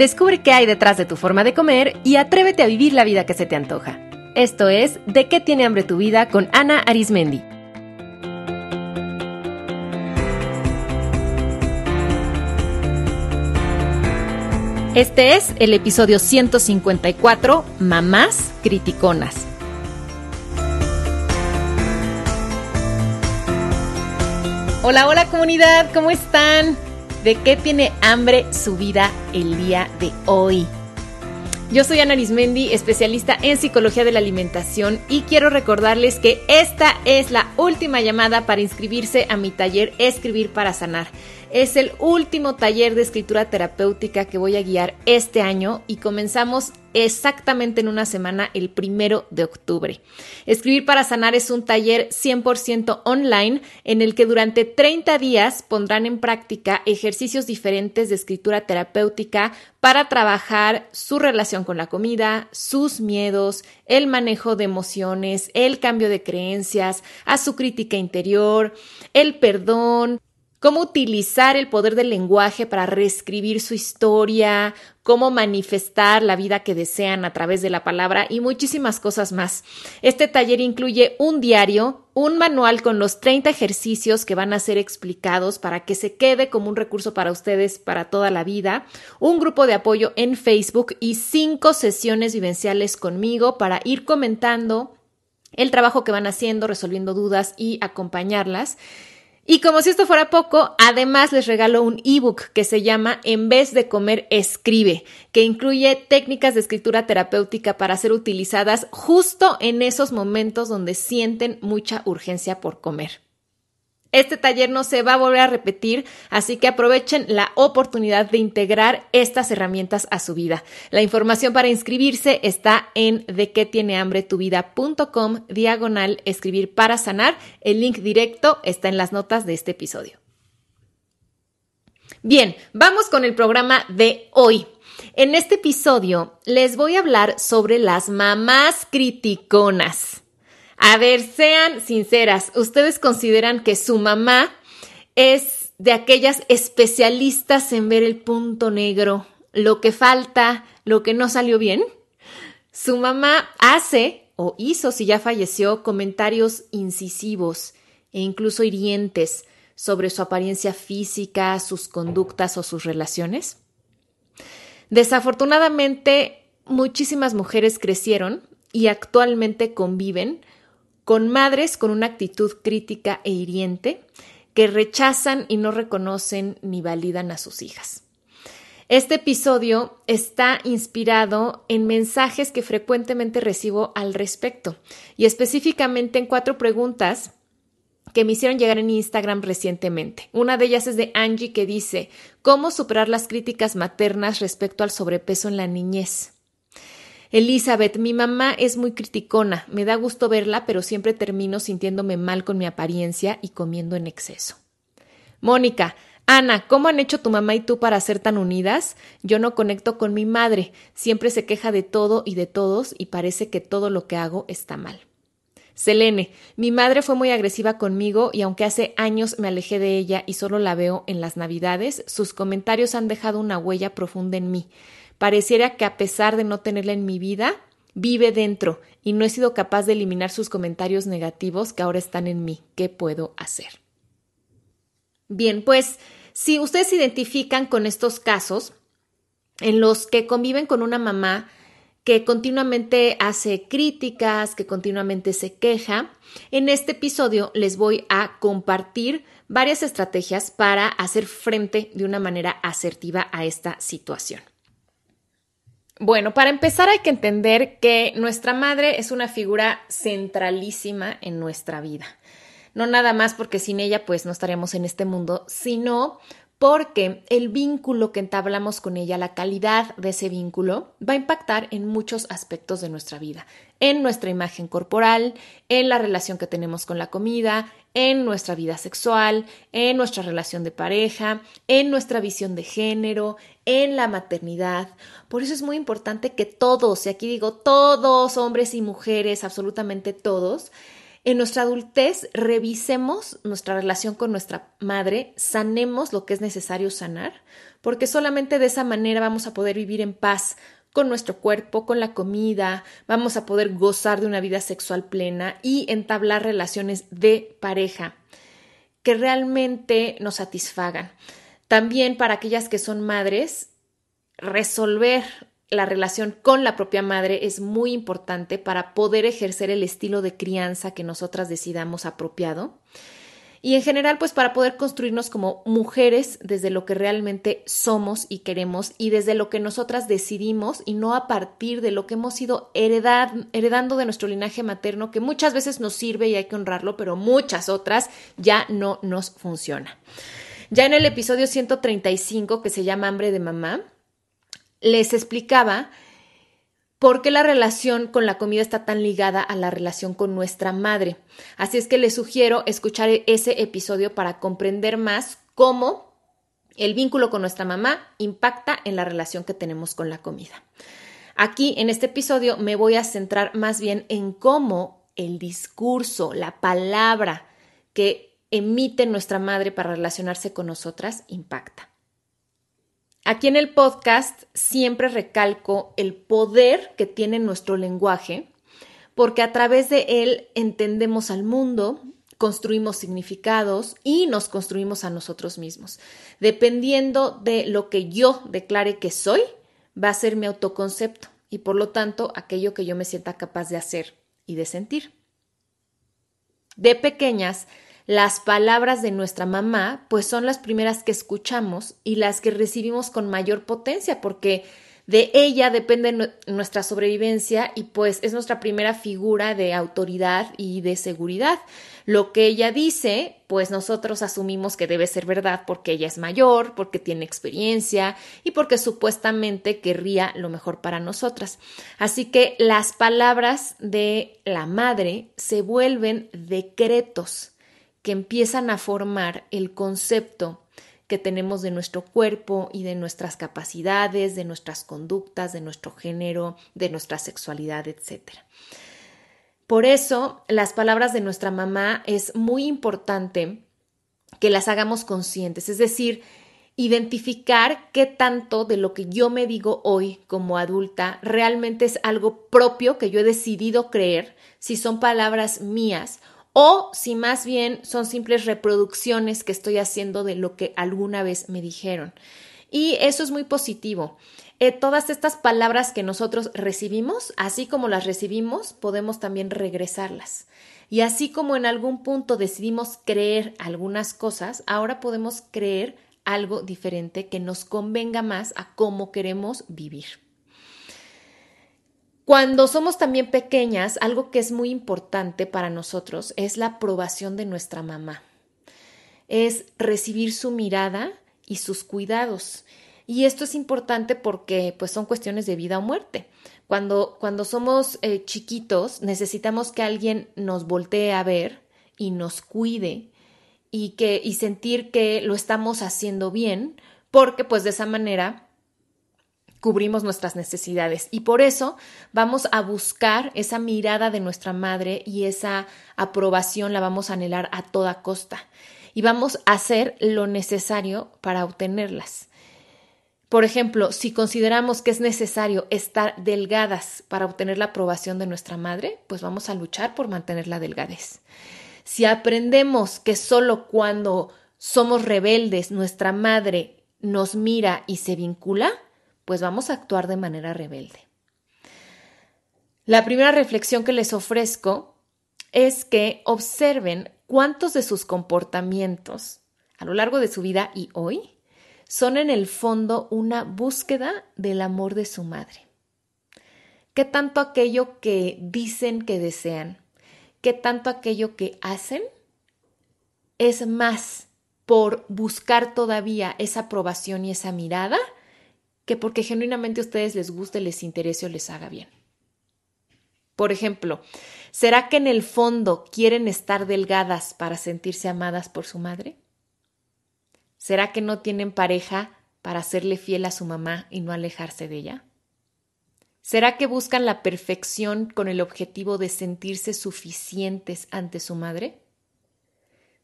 Descubre qué hay detrás de tu forma de comer y atrévete a vivir la vida que se te antoja. Esto es De qué tiene hambre tu vida con Ana Arismendi. Este es el episodio 154, Mamás Criticonas. Hola, hola comunidad, ¿cómo están? ¿De qué tiene hambre su vida el día de hoy? Yo soy Ana Arismendi, especialista en psicología de la alimentación y quiero recordarles que esta es la última llamada para inscribirse a mi taller Escribir para Sanar. Es el último taller de escritura terapéutica que voy a guiar este año y comenzamos exactamente en una semana, el primero de octubre. Escribir para Sanar es un taller 100% online en el que durante 30 días pondrán en práctica ejercicios diferentes de escritura terapéutica para trabajar su relación con la comida, sus miedos, el manejo de emociones, el cambio de creencias, a su crítica interior, el perdón, cómo utilizar el poder del lenguaje para reescribir su historia, cómo manifestar la vida que desean a través de la palabra y muchísimas cosas más. Este taller incluye un diario, un manual con los 30 ejercicios que van a ser explicados para que se quede como un recurso para ustedes para toda la vida, un grupo de apoyo en Facebook y cinco sesiones vivenciales conmigo para ir comentando el trabajo que van haciendo, resolviendo dudas y acompañarlas. Y como si esto fuera poco, además les regalo un ebook que se llama En vez de comer, escribe, que incluye técnicas de escritura terapéutica para ser utilizadas justo en esos momentos donde sienten mucha urgencia por comer. Este taller no se va a volver a repetir, así que aprovechen la oportunidad de integrar estas herramientas a su vida. La información para inscribirse está en de qué tiene hambre tu vida.com diagonal escribir para sanar. El link directo está en las notas de este episodio. Bien, vamos con el programa de hoy. En este episodio les voy a hablar sobre las mamás criticonas. A ver, sean sinceras, ¿ustedes consideran que su mamá es de aquellas especialistas en ver el punto negro, lo que falta, lo que no salió bien? Su mamá hace o hizo, si ya falleció, comentarios incisivos e incluso hirientes sobre su apariencia física, sus conductas o sus relaciones. Desafortunadamente, muchísimas mujeres crecieron y actualmente conviven con madres con una actitud crítica e hiriente que rechazan y no reconocen ni validan a sus hijas. Este episodio está inspirado en mensajes que frecuentemente recibo al respecto y específicamente en cuatro preguntas que me hicieron llegar en Instagram recientemente. Una de ellas es de Angie que dice, ¿cómo superar las críticas maternas respecto al sobrepeso en la niñez? Elizabeth, mi mamá es muy criticona, me da gusto verla, pero siempre termino sintiéndome mal con mi apariencia y comiendo en exceso. Mónica, Ana, ¿cómo han hecho tu mamá y tú para ser tan unidas? Yo no conecto con mi madre, siempre se queja de todo y de todos y parece que todo lo que hago está mal. Selene, mi madre fue muy agresiva conmigo y aunque hace años me alejé de ella y solo la veo en las Navidades, sus comentarios han dejado una huella profunda en mí. Pareciera que a pesar de no tenerla en mi vida, vive dentro y no he sido capaz de eliminar sus comentarios negativos que ahora están en mí. ¿Qué puedo hacer? Bien, pues si ustedes se identifican con estos casos en los que conviven con una mamá que continuamente hace críticas, que continuamente se queja, en este episodio les voy a compartir varias estrategias para hacer frente de una manera asertiva a esta situación. Bueno, para empezar hay que entender que nuestra madre es una figura centralísima en nuestra vida. No nada más porque sin ella pues no estaríamos en este mundo, sino porque el vínculo que entablamos con ella, la calidad de ese vínculo, va a impactar en muchos aspectos de nuestra vida, en nuestra imagen corporal, en la relación que tenemos con la comida, en nuestra vida sexual, en nuestra relación de pareja, en nuestra visión de género, en la maternidad. Por eso es muy importante que todos, y aquí digo todos, hombres y mujeres, absolutamente todos, en nuestra adultez revisemos nuestra relación con nuestra madre, sanemos lo que es necesario sanar, porque solamente de esa manera vamos a poder vivir en paz con nuestro cuerpo, con la comida, vamos a poder gozar de una vida sexual plena y entablar relaciones de pareja que realmente nos satisfagan. También para aquellas que son madres, resolver la relación con la propia madre es muy importante para poder ejercer el estilo de crianza que nosotras decidamos apropiado. Y en general, pues para poder construirnos como mujeres desde lo que realmente somos y queremos y desde lo que nosotras decidimos y no a partir de lo que hemos ido heredando de nuestro linaje materno, que muchas veces nos sirve y hay que honrarlo, pero muchas otras ya no nos funciona. Ya en el episodio 135, que se llama Hambre de Mamá, les explicaba por qué la relación con la comida está tan ligada a la relación con nuestra madre. Así es que les sugiero escuchar ese episodio para comprender más cómo el vínculo con nuestra mamá impacta en la relación que tenemos con la comida. Aquí, en este episodio, me voy a centrar más bien en cómo el discurso, la palabra que emite nuestra madre para relacionarse con nosotras impacta. Aquí en el podcast siempre recalco el poder que tiene nuestro lenguaje, porque a través de él entendemos al mundo, construimos significados y nos construimos a nosotros mismos. Dependiendo de lo que yo declare que soy, va a ser mi autoconcepto y por lo tanto aquello que yo me sienta capaz de hacer y de sentir. De pequeñas, las palabras de nuestra mamá, pues son las primeras que escuchamos y las que recibimos con mayor potencia, porque de ella depende nuestra sobrevivencia y pues es nuestra primera figura de autoridad y de seguridad. Lo que ella dice, pues nosotros asumimos que debe ser verdad porque ella es mayor, porque tiene experiencia y porque supuestamente querría lo mejor para nosotras. Así que las palabras de la madre se vuelven decretos que empiezan a formar el concepto que tenemos de nuestro cuerpo y de nuestras capacidades, de nuestras conductas, de nuestro género, de nuestra sexualidad, etc. Por eso, las palabras de nuestra mamá es muy importante que las hagamos conscientes, es decir, identificar qué tanto de lo que yo me digo hoy como adulta realmente es algo propio que yo he decidido creer, si son palabras mías o si más bien son simples reproducciones que estoy haciendo de lo que alguna vez me dijeron. Y eso es muy positivo. Eh, todas estas palabras que nosotros recibimos, así como las recibimos, podemos también regresarlas. Y así como en algún punto decidimos creer algunas cosas, ahora podemos creer algo diferente que nos convenga más a cómo queremos vivir. Cuando somos también pequeñas, algo que es muy importante para nosotros es la aprobación de nuestra mamá. Es recibir su mirada y sus cuidados. Y esto es importante porque pues son cuestiones de vida o muerte. Cuando, cuando somos eh, chiquitos necesitamos que alguien nos voltee a ver y nos cuide y, que, y sentir que lo estamos haciendo bien porque pues de esa manera cubrimos nuestras necesidades y por eso vamos a buscar esa mirada de nuestra madre y esa aprobación la vamos a anhelar a toda costa y vamos a hacer lo necesario para obtenerlas. Por ejemplo, si consideramos que es necesario estar delgadas para obtener la aprobación de nuestra madre, pues vamos a luchar por mantener la delgadez. Si aprendemos que solo cuando somos rebeldes nuestra madre nos mira y se vincula, pues vamos a actuar de manera rebelde. La primera reflexión que les ofrezco es que observen cuántos de sus comportamientos a lo largo de su vida y hoy son en el fondo una búsqueda del amor de su madre. ¿Qué tanto aquello que dicen que desean, qué tanto aquello que hacen es más por buscar todavía esa aprobación y esa mirada que porque genuinamente a ustedes les guste, les interese o les haga bien. Por ejemplo, ¿será que en el fondo quieren estar delgadas para sentirse amadas por su madre? ¿Será que no tienen pareja para serle fiel a su mamá y no alejarse de ella? ¿Será que buscan la perfección con el objetivo de sentirse suficientes ante su madre?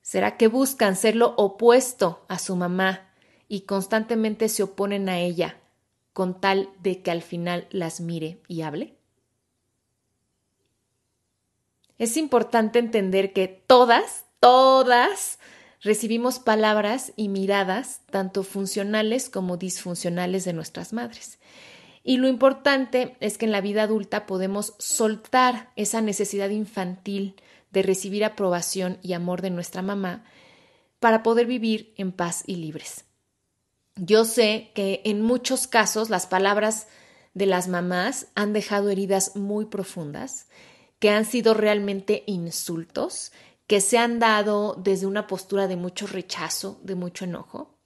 ¿Será que buscan ser lo opuesto a su mamá y constantemente se oponen a ella con tal de que al final las mire y hable? Es importante entender que todas, todas recibimos palabras y miradas tanto funcionales como disfuncionales de nuestras madres. Y lo importante es que en la vida adulta podemos soltar esa necesidad infantil de recibir aprobación y amor de nuestra mamá para poder vivir en paz y libres. Yo sé que en muchos casos las palabras de las mamás han dejado heridas muy profundas, que han sido realmente insultos, que se han dado desde una postura de mucho rechazo, de mucho enojo.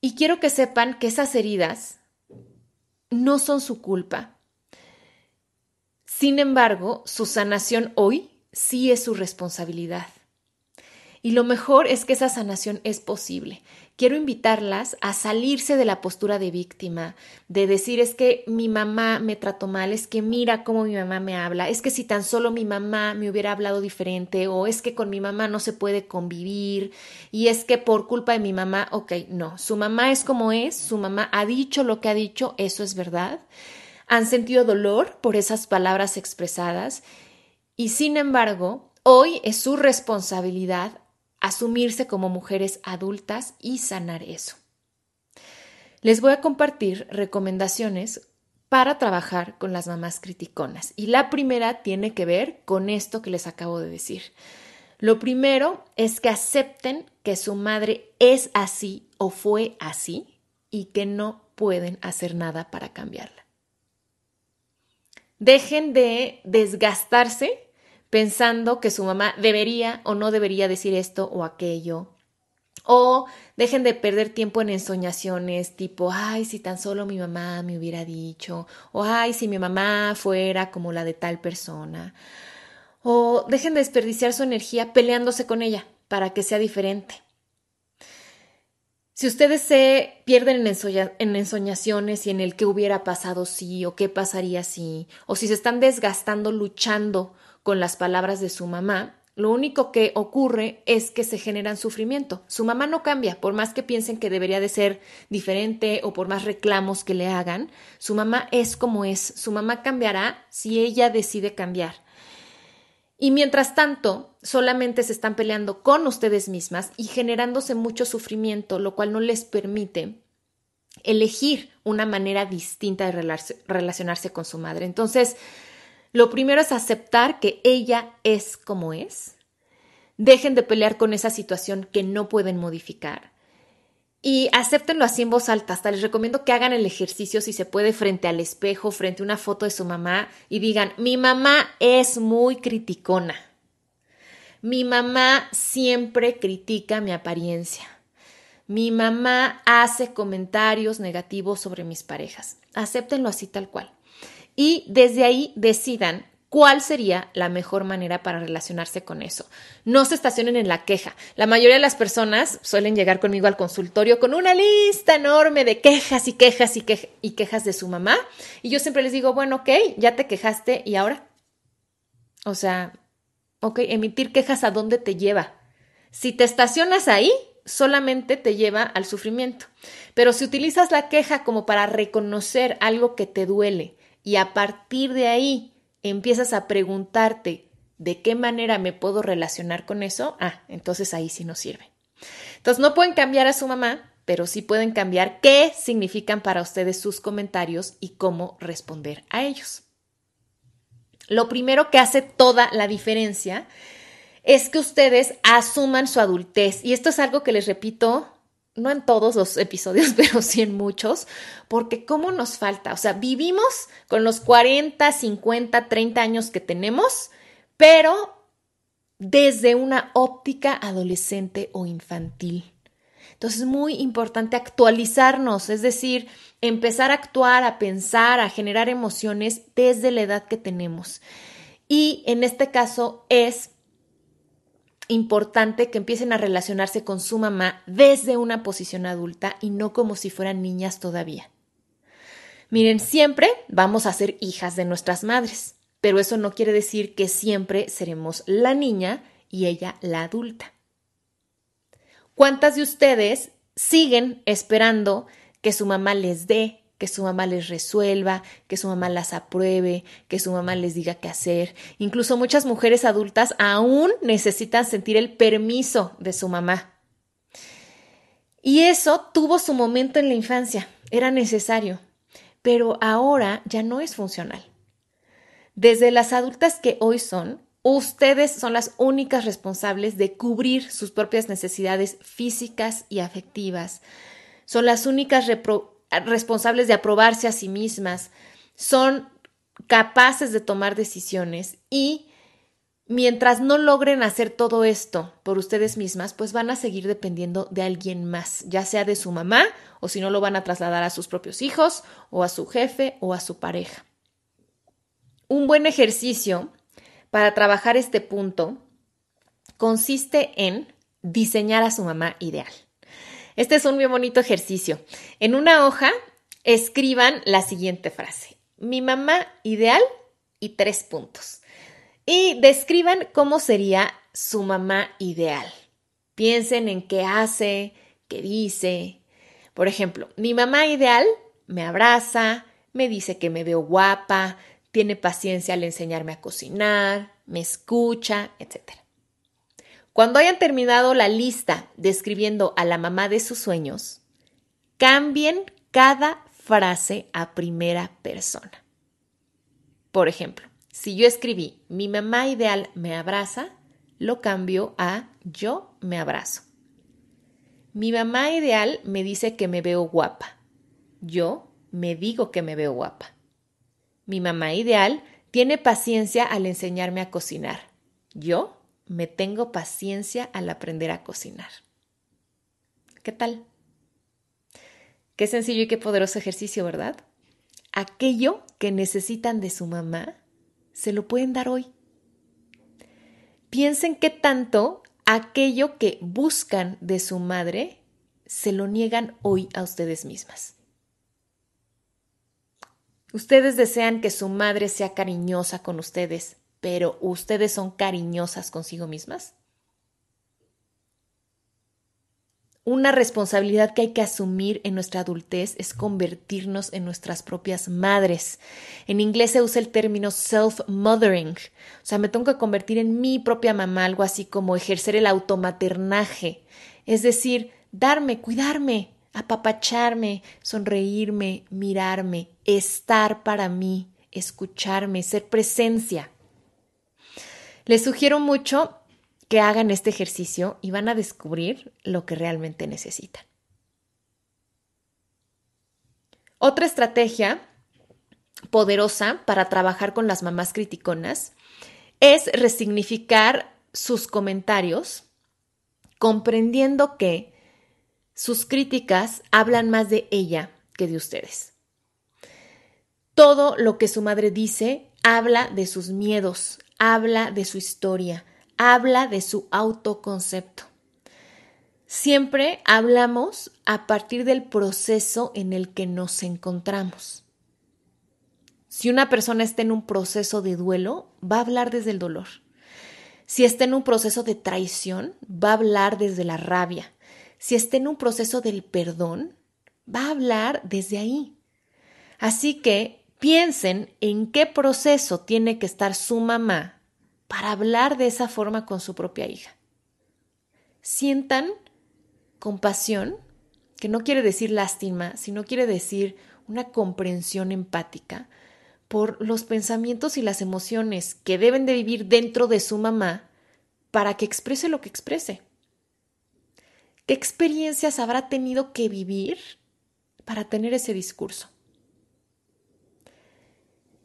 Y quiero que sepan que esas heridas no son su culpa. Sin embargo, su sanación hoy sí es su responsabilidad. Y lo mejor es que esa sanación es posible. Quiero invitarlas a salirse de la postura de víctima, de decir es que mi mamá me trató mal, es que mira cómo mi mamá me habla, es que si tan solo mi mamá me hubiera hablado diferente o es que con mi mamá no se puede convivir y es que por culpa de mi mamá, ok, no, su mamá es como es, su mamá ha dicho lo que ha dicho, eso es verdad. Han sentido dolor por esas palabras expresadas y sin embargo, hoy es su responsabilidad asumirse como mujeres adultas y sanar eso. Les voy a compartir recomendaciones para trabajar con las mamás criticonas. Y la primera tiene que ver con esto que les acabo de decir. Lo primero es que acepten que su madre es así o fue así y que no pueden hacer nada para cambiarla. Dejen de desgastarse pensando que su mamá debería o no debería decir esto o aquello. O dejen de perder tiempo en ensoñaciones tipo, ay, si tan solo mi mamá me hubiera dicho, o ay, si mi mamá fuera como la de tal persona. O dejen de desperdiciar su energía peleándose con ella para que sea diferente. Si ustedes se pierden en, ensoñaciones y en el qué hubiera pasado si o qué pasaría si, o si se están desgastando luchando con las palabras de su mamá, lo único que ocurre es que se generan sufrimiento. Su mamá no cambia, por más que piensen que debería de ser diferente o por más reclamos que le hagan, su mamá es como es, su mamá cambiará si ella decide cambiar. Y mientras tanto, solamente se están peleando con ustedes mismas y generándose mucho sufrimiento, lo cual no les permite elegir una manera distinta de relacionarse con su madre. Entonces, lo primero es aceptar que ella es como es. Dejen de pelear con esa situación que no pueden modificar. Y acéptenlo así en voz alta. Hasta les recomiendo que hagan el ejercicio si se puede frente al espejo, frente a una foto de su mamá y digan, mi mamá es muy criticona. Mi mamá siempre critica mi apariencia. Mi mamá hace comentarios negativos sobre mis parejas. Acéptenlo así tal cual y desde ahí decidan cuál sería la mejor manera para relacionarse con eso. No se estacionen en la queja. La mayoría de las personas suelen llegar conmigo al consultorio con una lista enorme de quejas y quejas y, y quejas de su mamá. Y yo siempre les digo, bueno, ok, ya te quejaste y ahora. O sea, ok, emitir quejas a dónde te lleva. Si te estacionas ahí, solamente te lleva al sufrimiento. Pero si utilizas la queja como para reconocer algo que te duele, y a partir de ahí empiezas a preguntarte de qué manera me puedo relacionar con eso, ah, entonces ahí sí nos sirve. Entonces no pueden cambiar a su mamá, pero sí pueden cambiar qué significan para ustedes sus comentarios y cómo responder a ellos. Lo primero que hace toda la diferencia es que ustedes asuman su adultez. Y esto es algo que les repito no en todos los episodios, pero sí en muchos, porque ¿cómo nos falta? O sea, vivimos con los 40, 50, 30 años que tenemos, pero desde una óptica adolescente o infantil. Entonces es muy importante actualizarnos, es decir, empezar a actuar, a pensar, a generar emociones desde la edad que tenemos. Y en este caso es importante que empiecen a relacionarse con su mamá desde una posición adulta y no como si fueran niñas todavía. Miren, siempre vamos a ser hijas de nuestras madres, pero eso no quiere decir que siempre seremos la niña y ella la adulta. ¿Cuántas de ustedes siguen esperando que su mamá les dé, que su mamá les resuelva, que su mamá las apruebe, que su mamá les diga qué hacer? Incluso muchas mujeres adultas aún necesitan sentir el permiso de su mamá. Y eso tuvo su momento en la infancia, era necesario, pero ahora ya no es funcional. Desde las adultas que hoy son, Ustedes son las únicas responsables de cubrir sus propias necesidades físicas y afectivas. Son las únicas responsables de aprobarse a sí mismas. Son capaces de tomar decisiones y mientras no logren hacer todo esto por ustedes mismas, pues van a seguir dependiendo de alguien más, ya sea de su mamá o si no lo van a trasladar a sus propios hijos o a su jefe o a su pareja. Un buen ejercicio para trabajar este punto consiste en diseñar a su mamá ideal. Este es un muy bonito ejercicio. En una hoja escriban la siguiente frase. Mi mamá ideal y tres puntos. Y describan cómo sería su mamá ideal. Piensen en qué hace, qué dice. Por ejemplo, mi mamá ideal me abraza, me dice que me veo guapa, tiene paciencia al enseñarme a cocinar, me escucha, etc. Cuando hayan terminado la lista describiendo a la mamá de sus sueños, cambien cada frase a primera persona. Por ejemplo, si yo escribí mi mamá ideal me abraza, lo cambio a yo me abrazo. Mi mamá ideal me dice que me veo guapa. Yo me digo que me veo guapa. Mi mamá ideal tiene paciencia al enseñarme a cocinar. Yo me tengo paciencia al aprender a cocinar. ¿Qué tal? Qué sencillo y qué poderoso ejercicio, ¿verdad? Aquello que necesitan de su mamá, se lo pueden dar hoy. Piensen qué tanto aquello que buscan de su madre se lo niegan hoy a ustedes mismas. Ustedes desean que su madre sea cariñosa con ustedes, pero ¿ustedes son cariñosas consigo mismas? Una responsabilidad que hay que asumir en nuestra adultez es convertirnos en nuestras propias madres. En inglés se usa el término self-mothering. O sea, me tengo que convertir en mi propia mamá, algo así como ejercer el automaternaje. Es decir, darme, cuidarme, apapacharme, sonreírme, mirarme, estar para mí, escucharme, ser presencia. Les sugiero mucho que hagan este ejercicio y van a descubrir lo que realmente necesitan. Otra estrategia poderosa para trabajar con las mamás criticonas es resignificar sus comentarios, comprendiendo que sus críticas hablan más de ella que de ustedes. Todo lo que su madre dice habla de sus miedos, habla de su historia, habla de su autoconcepto. Siempre hablamos a partir del proceso en el que nos encontramos. Si una persona está en un proceso de duelo, va a hablar desde el dolor. Si está en un proceso de traición, va a hablar desde la rabia si está en un proceso del perdón, va a hablar desde ahí. Así que piensen en qué proceso tiene que estar su mamá para hablar de esa forma con su propia hija. Sientan compasión, que no quiere decir lástima, sino quiere decir una comprensión empática por los pensamientos y las emociones que deben de vivir dentro de su mamá para que exprese lo que exprese. ¿Qué experiencias habrá tenido que vivir para tener ese discurso?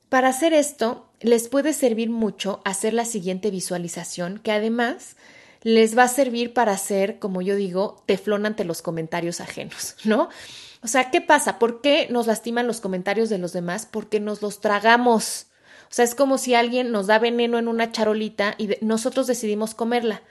Para hacer esto, les puede servir mucho hacer la siguiente visualización, que además les va a servir para hacer, como yo digo, teflón ante los comentarios ajenos, ¿no? O sea, ¿qué pasa? ¿Por qué nos lastiman los comentarios de los demás? Porque nos los tragamos. O sea, es como si alguien nos da veneno en una charolita y nosotros decidimos comerla.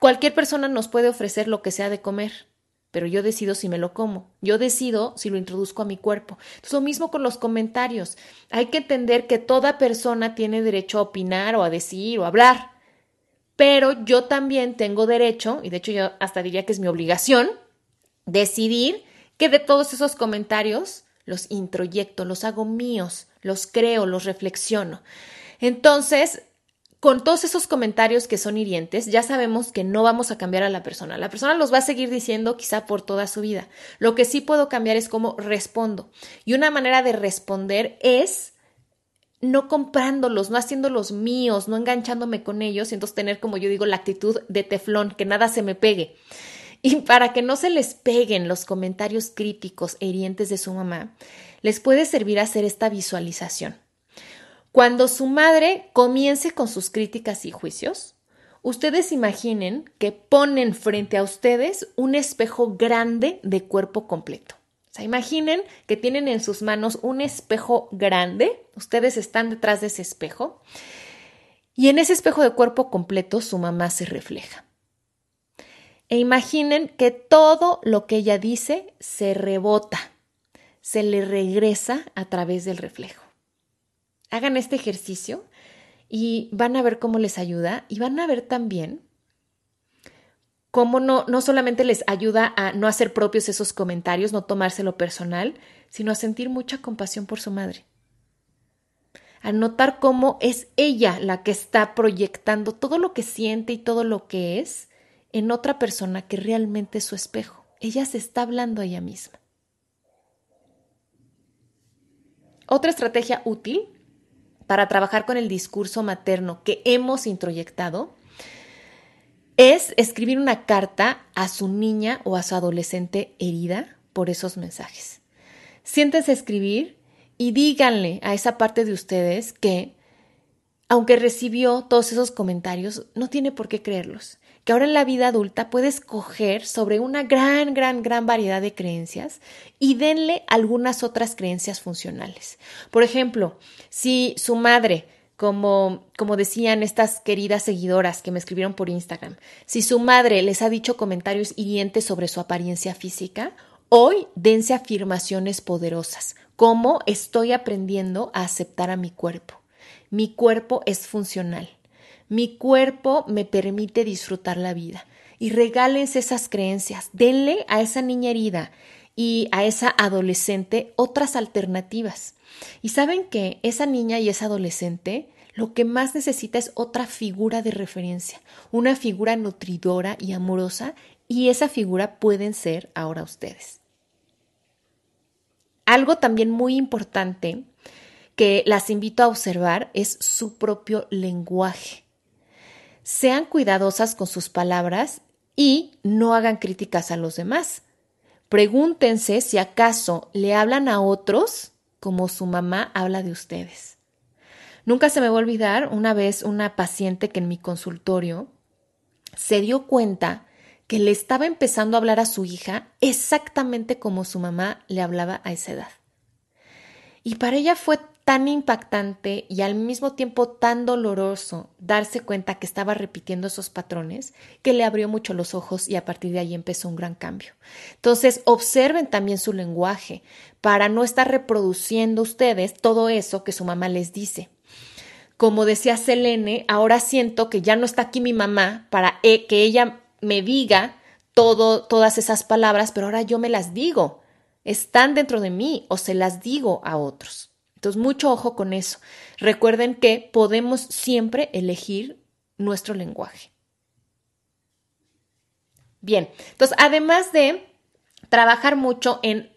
Cualquier persona nos puede ofrecer lo que sea de comer, pero yo decido si me lo como, yo decido si lo introduzco a mi cuerpo. Entonces, lo mismo con los comentarios. Hay que entender que toda persona tiene derecho a opinar o a decir o a hablar, pero yo también tengo derecho, y de hecho yo hasta diría que es mi obligación, decidir que de todos esos comentarios los introyecto, los hago míos, los creo, los reflexiono. Entonces, con todos esos comentarios que son hirientes, ya sabemos que no vamos a cambiar a la persona. La persona los va a seguir diciendo quizá por toda su vida. Lo que sí puedo cambiar es cómo respondo. Y una manera de responder es no comprándolos, no haciéndolos míos, no enganchándome con ellos y entonces tener, como yo digo, la actitud de teflón, que nada se me pegue. Y para que no se les peguen los comentarios críticos e hirientes de su mamá, les puede servir hacer esta visualización. Cuando su madre comience con sus críticas y juicios, ustedes imaginen que ponen frente a ustedes un espejo grande de cuerpo completo. O sea, imaginen que tienen en sus manos un espejo grande, ustedes están detrás de ese espejo, y en ese espejo de cuerpo completo su mamá se refleja. E imaginen que todo lo que ella dice se rebota, se le regresa a través del reflejo hagan este ejercicio y van a ver cómo les ayuda y van a ver también cómo no, no solamente les ayuda a no hacer propios esos comentarios, no tomárselo personal, sino a sentir mucha compasión por su madre. A notar cómo es ella la que está proyectando todo lo que siente y todo lo que es en otra persona que realmente es su espejo. Ella se está hablando a ella misma. Otra estrategia útil para trabajar con el discurso materno que hemos introyectado es escribir una carta a su niña o a su adolescente herida por esos mensajes. Siéntense a escribir y díganle a esa parte de ustedes que, aunque recibió todos esos comentarios, no tiene por qué creerlos que ahora en la vida adulta puede escoger sobre una gran, gran, gran variedad de creencias y denle algunas otras creencias funcionales. Por ejemplo, si su madre como, como decían estas queridas seguidoras que me escribieron por Instagram, si su madre les ha dicho comentarios hirientes sobre su apariencia física, hoy dense afirmaciones poderosas, como estoy aprendiendo a aceptar a mi cuerpo. Mi cuerpo es funcional. Mi cuerpo me permite disfrutar la vida. Y regálense esas creencias. Denle a esa niña herida y a esa adolescente otras alternativas. Y saben que esa niña y esa adolescente lo que más necesita es otra figura de referencia, una figura nutridora y amorosa, y esa figura pueden ser ahora ustedes. Algo también muy importante que las invito a observar es su propio lenguaje sean cuidadosas con sus palabras y no hagan críticas a los demás. Pregúntense si acaso le hablan a otros como su mamá habla de ustedes. Nunca se me va a olvidar una vez una paciente que en mi consultorio se dio cuenta que le estaba empezando a hablar a su hija exactamente como su mamá le hablaba a esa edad. Y para ella fue tan impactante y al mismo tiempo tan doloroso darse cuenta que estaba repitiendo esos patrones que le abrió mucho los ojos y a partir de ahí empezó un gran cambio. Entonces, observen también su lenguaje para no estar reproduciendo ustedes todo eso que su mamá les dice. Como decía Selene, ahora siento que ya no está aquí mi mamá para e, que ella me diga todo, todas esas palabras, pero ahora yo me las digo. Están dentro de mí o se las digo a otros. Entonces, mucho ojo con eso. Recuerden que podemos siempre elegir nuestro lenguaje. Bien, entonces, además de trabajar mucho en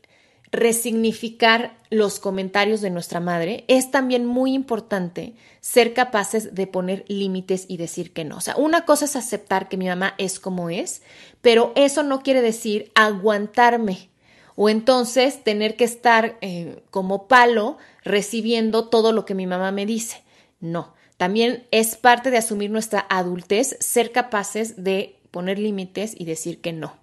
resignificar los comentarios de nuestra madre, es también muy importante ser capaces de poner límites y decir que no. O sea, una cosa es aceptar que mi mamá es como es, pero eso no quiere decir aguantarme o entonces tener que estar eh, como palo recibiendo todo lo que mi mamá me dice. No, también es parte de asumir nuestra adultez ser capaces de poner límites y decir que no.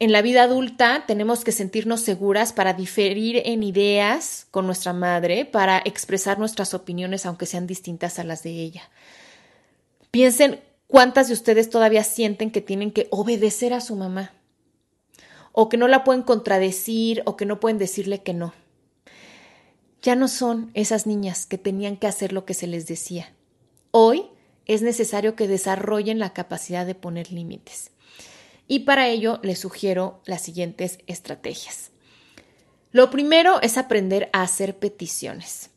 En la vida adulta tenemos que sentirnos seguras para diferir en ideas con nuestra madre, para expresar nuestras opiniones aunque sean distintas a las de ella. Piensen cuántas de ustedes todavía sienten que tienen que obedecer a su mamá o que no la pueden contradecir o que no pueden decirle que no. Ya no son esas niñas que tenían que hacer lo que se les decía. Hoy es necesario que desarrollen la capacidad de poner límites. Y para ello les sugiero las siguientes estrategias. Lo primero es aprender a hacer peticiones.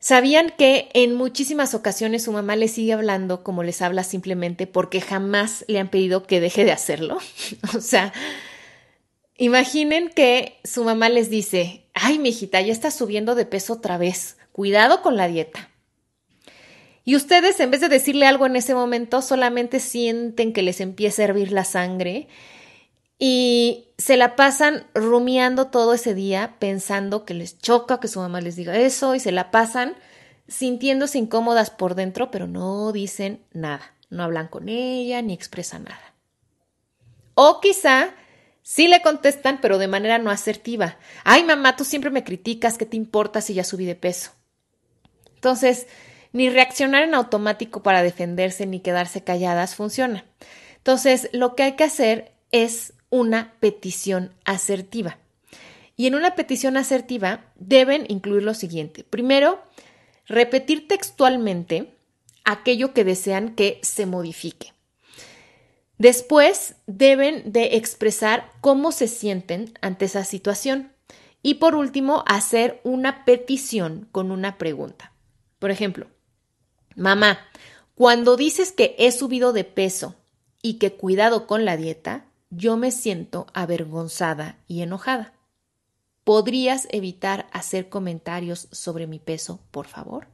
¿Sabían que en muchísimas ocasiones su mamá les sigue hablando como les habla simplemente porque jamás le han pedido que deje de hacerlo? o sea, imaginen que su mamá les dice, ay, mi hijita, ya estás subiendo de peso otra vez, cuidado con la dieta. Y ustedes, en vez de decirle algo en ese momento, solamente sienten que les empieza a hervir la sangre y se la pasan rumiando todo ese día pensando que les choca que su mamá les diga eso y se la pasan sintiéndose incómodas por dentro, pero no dicen nada, no hablan con ella ni expresan nada. O quizá sí le contestan, pero de manera no asertiva. Ay, mamá, tú siempre me criticas, ¿qué te importa si ya subí de peso? Entonces, ni reaccionar en automático para defenderse ni quedarse calladas funciona. Entonces, lo que hay que hacer es una petición asertiva. Y en una petición asertiva deben incluir lo siguiente. Primero, repetir textualmente aquello que desean que se modifique. Después, deben de expresar cómo se sienten ante esa situación. Y por último, hacer una petición con una pregunta. Por ejemplo, Mamá, cuando dices que he subido de peso y que cuidado con la dieta, yo me siento avergonzada y enojada. ¿Podrías evitar hacer comentarios sobre mi peso, por favor?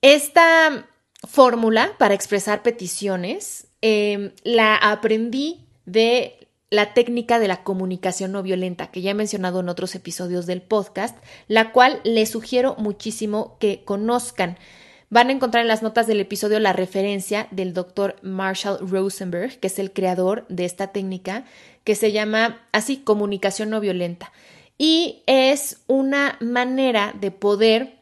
Esta fórmula para expresar peticiones em, la aprendí de la técnica de la comunicación no violenta, que ya he mencionado en otros episodios del podcast, la cual les sugiero muchísimo que conozcan. Van a encontrar en las notas del episodio la referencia del doctor Marshall Rosenberg, que es el creador de esta técnica, que se llama así comunicación no violenta. Y es una manera de poder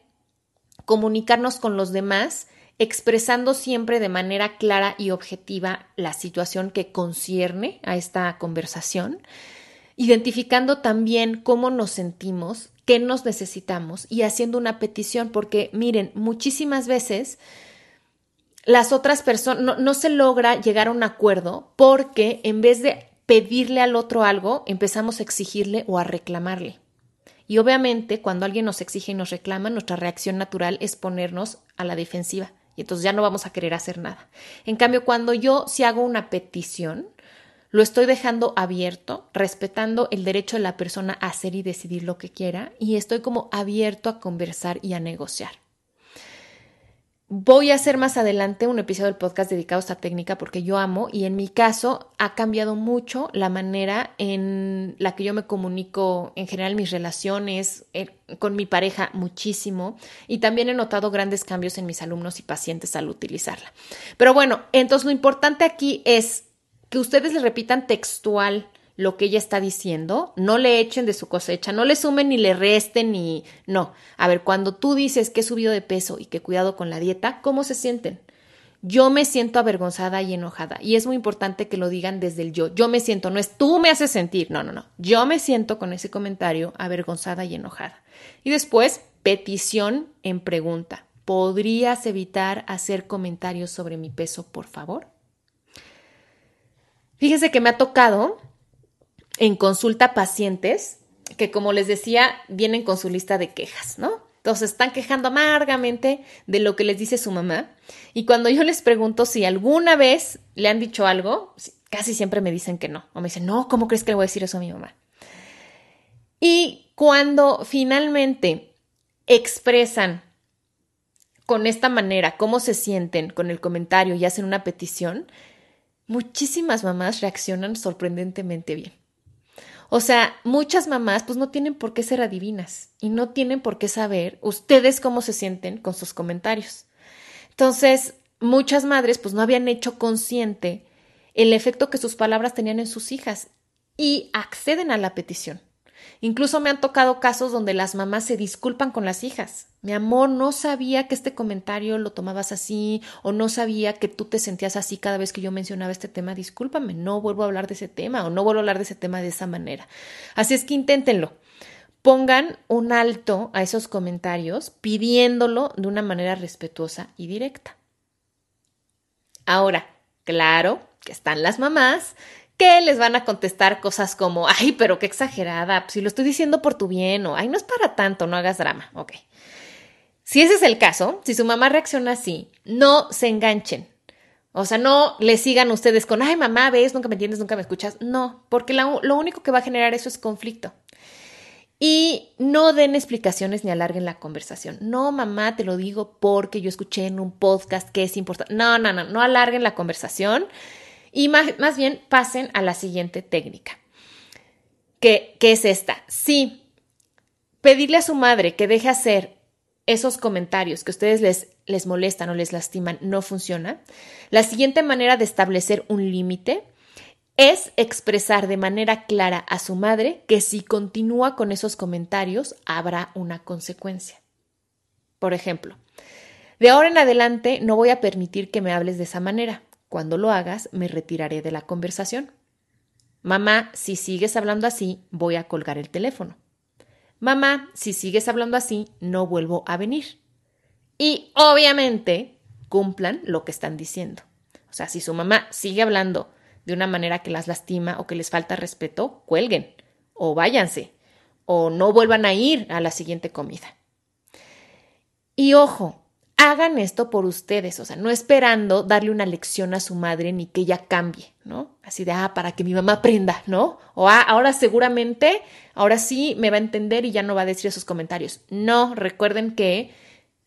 comunicarnos con los demás expresando siempre de manera clara y objetiva la situación que concierne a esta conversación, identificando también cómo nos sentimos, qué nos necesitamos y haciendo una petición, porque miren, muchísimas veces las otras personas no, se logra llegar a un acuerdo porque en vez de pedirle al otro algo, empezamos a exigirle o a reclamarle. Y obviamente cuando alguien nos exige y nos reclama, nuestra reacción natural es ponernos a la defensiva y entonces ya no vamos a querer hacer nada. En cambio, cuando yo si hago una petición, lo estoy dejando abierto, respetando el derecho de la persona a hacer y decidir lo que quiera y estoy como abierto a conversar y a negociar. Voy a hacer más adelante un episodio del podcast dedicado a esta técnica porque yo amo y en mi caso ha cambiado mucho la manera en la que yo me comunico en general mis relaciones con mi pareja muchísimo y también he notado grandes cambios en mis alumnos y pacientes al utilizarla. Pero bueno, entonces lo importante aquí es que ustedes le repitan textual lo que ella está diciendo, no le echen de su cosecha, no le sumen ni le resten ni no. A ver, cuando tú dices que he subido de peso y que cuidado con la dieta, ¿cómo se sienten? Yo me siento avergonzada y enojada. Y es muy importante que lo digan desde el yo. Yo me siento, no es tú me haces sentir. No, no, no. Yo me siento con ese comentario avergonzada y enojada. Y después, petición en pregunta. ¿Podrías evitar hacer comentarios sobre mi peso, por favor? Fíjese que me ha tocado en consulta pacientes que, como les decía, vienen con su lista de quejas, ¿no? Entonces están quejando amargamente de lo que les dice su mamá. Y cuando yo les pregunto si alguna vez le han dicho algo, casi siempre me dicen que no. O me dicen, no, ¿cómo crees que le voy a decir eso a mi mamá? Y cuando finalmente expresan con esta manera cómo se sienten con el comentario y hacen una petición, muchísimas mamás reaccionan sorprendentemente bien. O sea, muchas mamás pues no tienen por qué ser adivinas y no tienen por qué saber ustedes cómo se sienten con sus comentarios. Entonces, muchas madres pues no habían hecho consciente el efecto que sus palabras tenían en sus hijas y acceden a la petición. Incluso me han tocado casos donde las mamás se disculpan con las hijas. Mi amor, no sabía que este comentario lo tomabas así o no sabía que tú te sentías así cada vez que yo mencionaba este tema. Discúlpame, no vuelvo a hablar de ese tema o no vuelvo a hablar de ese tema de esa manera. Así es que inténtenlo. Pongan un alto a esos comentarios pidiéndolo de una manera respetuosa y directa. Ahora, claro que están las mamás que les van a contestar cosas como, ay, pero qué exagerada, si lo estoy diciendo por tu bien, o ay, no es para tanto, no hagas drama, ok. Si ese es el caso, si su mamá reacciona así, no se enganchen. O sea, no le sigan ustedes con, ay, mamá, ves, nunca me entiendes, nunca me escuchas. No, porque lo único que va a generar eso es conflicto. Y no den explicaciones ni alarguen la conversación. No, mamá, te lo digo porque yo escuché en un podcast que es importante. No, no, no, no alarguen la conversación y más, bien pasen a la siguiente técnica, que, es esta. Si pedirle a su madre que deje hacer esos comentarios que ustedes les, les molestan o les lastiman no funciona, la siguiente manera de establecer un límite es expresar de manera clara a su madre que si continúa con esos comentarios habrá una consecuencia. Por ejemplo, de ahora en adelante no voy a permitir que me hables de esa manera. Cuando lo hagas, me retiraré de la conversación. Mamá, si sigues hablando así, voy a colgar el teléfono. Mamá, si sigues hablando así, no vuelvo a venir. Y obviamente cumplan lo que están diciendo. O sea, si su mamá sigue hablando de una manera que las lastima o que les falta respeto, cuelguen o váyanse o no vuelvan a ir a la siguiente comida. Y ojo, hagan esto por ustedes, o sea, no esperando darle una lección a su madre ni que ella cambie, ¿no? Así de, ah, para que mi mamá aprenda, ¿no? O, ah, ahora seguramente, ahora sí me va a entender y ya no va a decir esos comentarios. No, recuerden que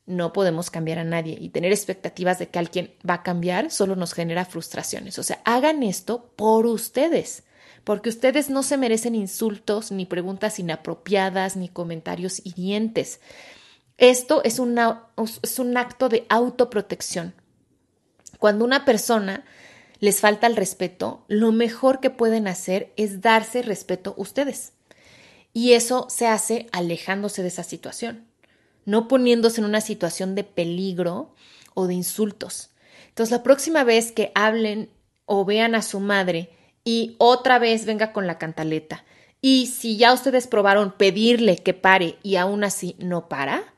no podemos cambiar a nadie y tener expectativas de que alguien va a cambiar solo nos genera frustraciones. O sea, hagan esto por ustedes, porque ustedes no se merecen insultos, ni preguntas inapropiadas, ni comentarios hirientes. Esto es, es un acto de autoprotección. Cuando una persona les falta el respeto, lo mejor que pueden hacer es darse respeto ustedes. Y eso se hace alejándose de esa situación, no poniéndose en una situación de peligro o de insultos. Entonces, la próxima vez que hablen o vean a su madre y otra vez venga con la cantaleta, y si ya ustedes probaron pedirle que pare y aún así no para,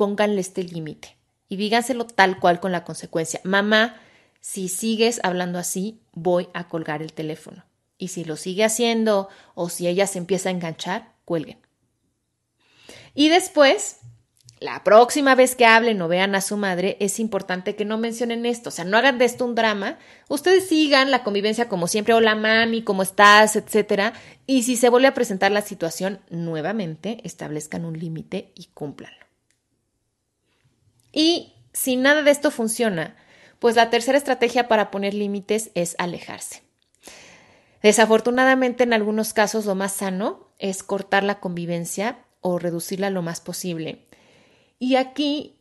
pónganle este límite y díganselo tal cual con la consecuencia. Mamá, si sigues hablando así, voy a colgar el teléfono. Y si lo sigue haciendo o si ella se empieza a enganchar, cuelguen. Y después, la próxima vez que hablen o vean a su madre, es importante que no mencionen esto, o sea, no hagan de esto un drama. Ustedes sigan la convivencia como siempre, hola mami, ¿cómo estás? etcétera. Y si se vuelve a presentar la situación, nuevamente establezcan un límite y cúmplanlo. Y si nada de esto funciona, pues la tercera estrategia para poner límites es alejarse. Desafortunadamente, en algunos casos lo más sano es cortar la convivencia o reducirla lo más posible. Y aquí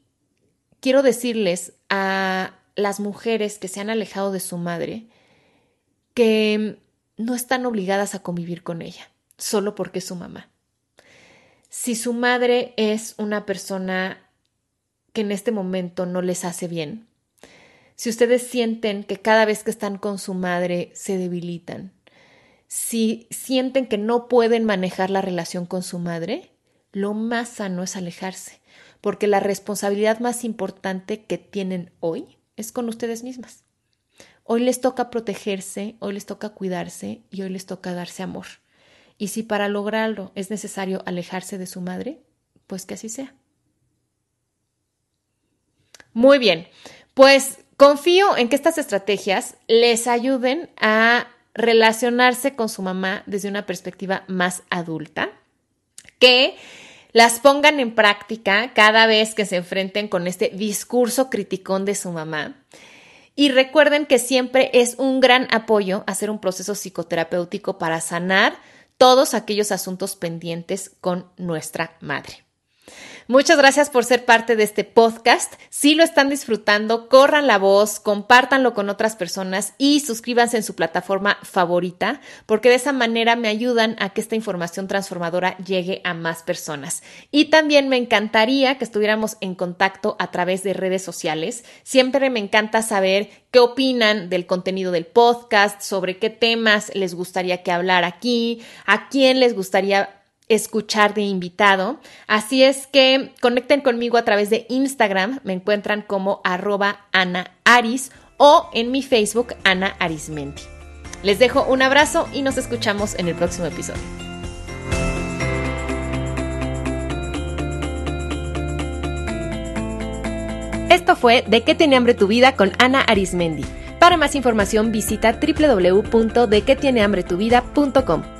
quiero decirles a las mujeres que se han alejado de su madre que no están obligadas a convivir con ella, solo porque es su mamá. Si su madre es una persona que en este momento no les hace bien, si ustedes sienten que cada vez que están con su madre se debilitan, si sienten que no pueden manejar la relación con su madre, lo más sano es alejarse, porque la responsabilidad más importante que tienen hoy es con ustedes mismas. Hoy les toca protegerse, hoy les toca cuidarse y hoy les toca darse amor. Y si para lograrlo es necesario alejarse de su madre, pues que así sea. Muy bien, pues confío en que estas estrategias les ayuden a relacionarse con su mamá desde una perspectiva más adulta, que las pongan en práctica cada vez que se enfrenten con este discurso criticón de su mamá. Y recuerden que siempre es un gran apoyo hacer un proceso psicoterapéutico para sanar todos aquellos asuntos pendientes con nuestra madre. Muchas gracias por ser parte de este podcast. Si lo están disfrutando, corran la voz, compártanlo con otras personas y suscríbanse en su plataforma favorita, porque de esa manera me ayudan a que esta información transformadora llegue a más personas. Y también me encantaría que estuviéramos en contacto a través de redes sociales. Siempre me encanta saber qué opinan del contenido del podcast, sobre qué temas les gustaría que hablara aquí, a quién les gustaría escuchar de invitado. Así es que conecten conmigo a través de Instagram, me encuentran como arroba Ana Aris o en mi Facebook Ana Arismendi. Les dejo un abrazo y nos escuchamos en el próximo episodio. Esto fue De qué tiene hambre tu vida con Ana Arismendi. Para más información visita www.dequetienehambretuvida.com.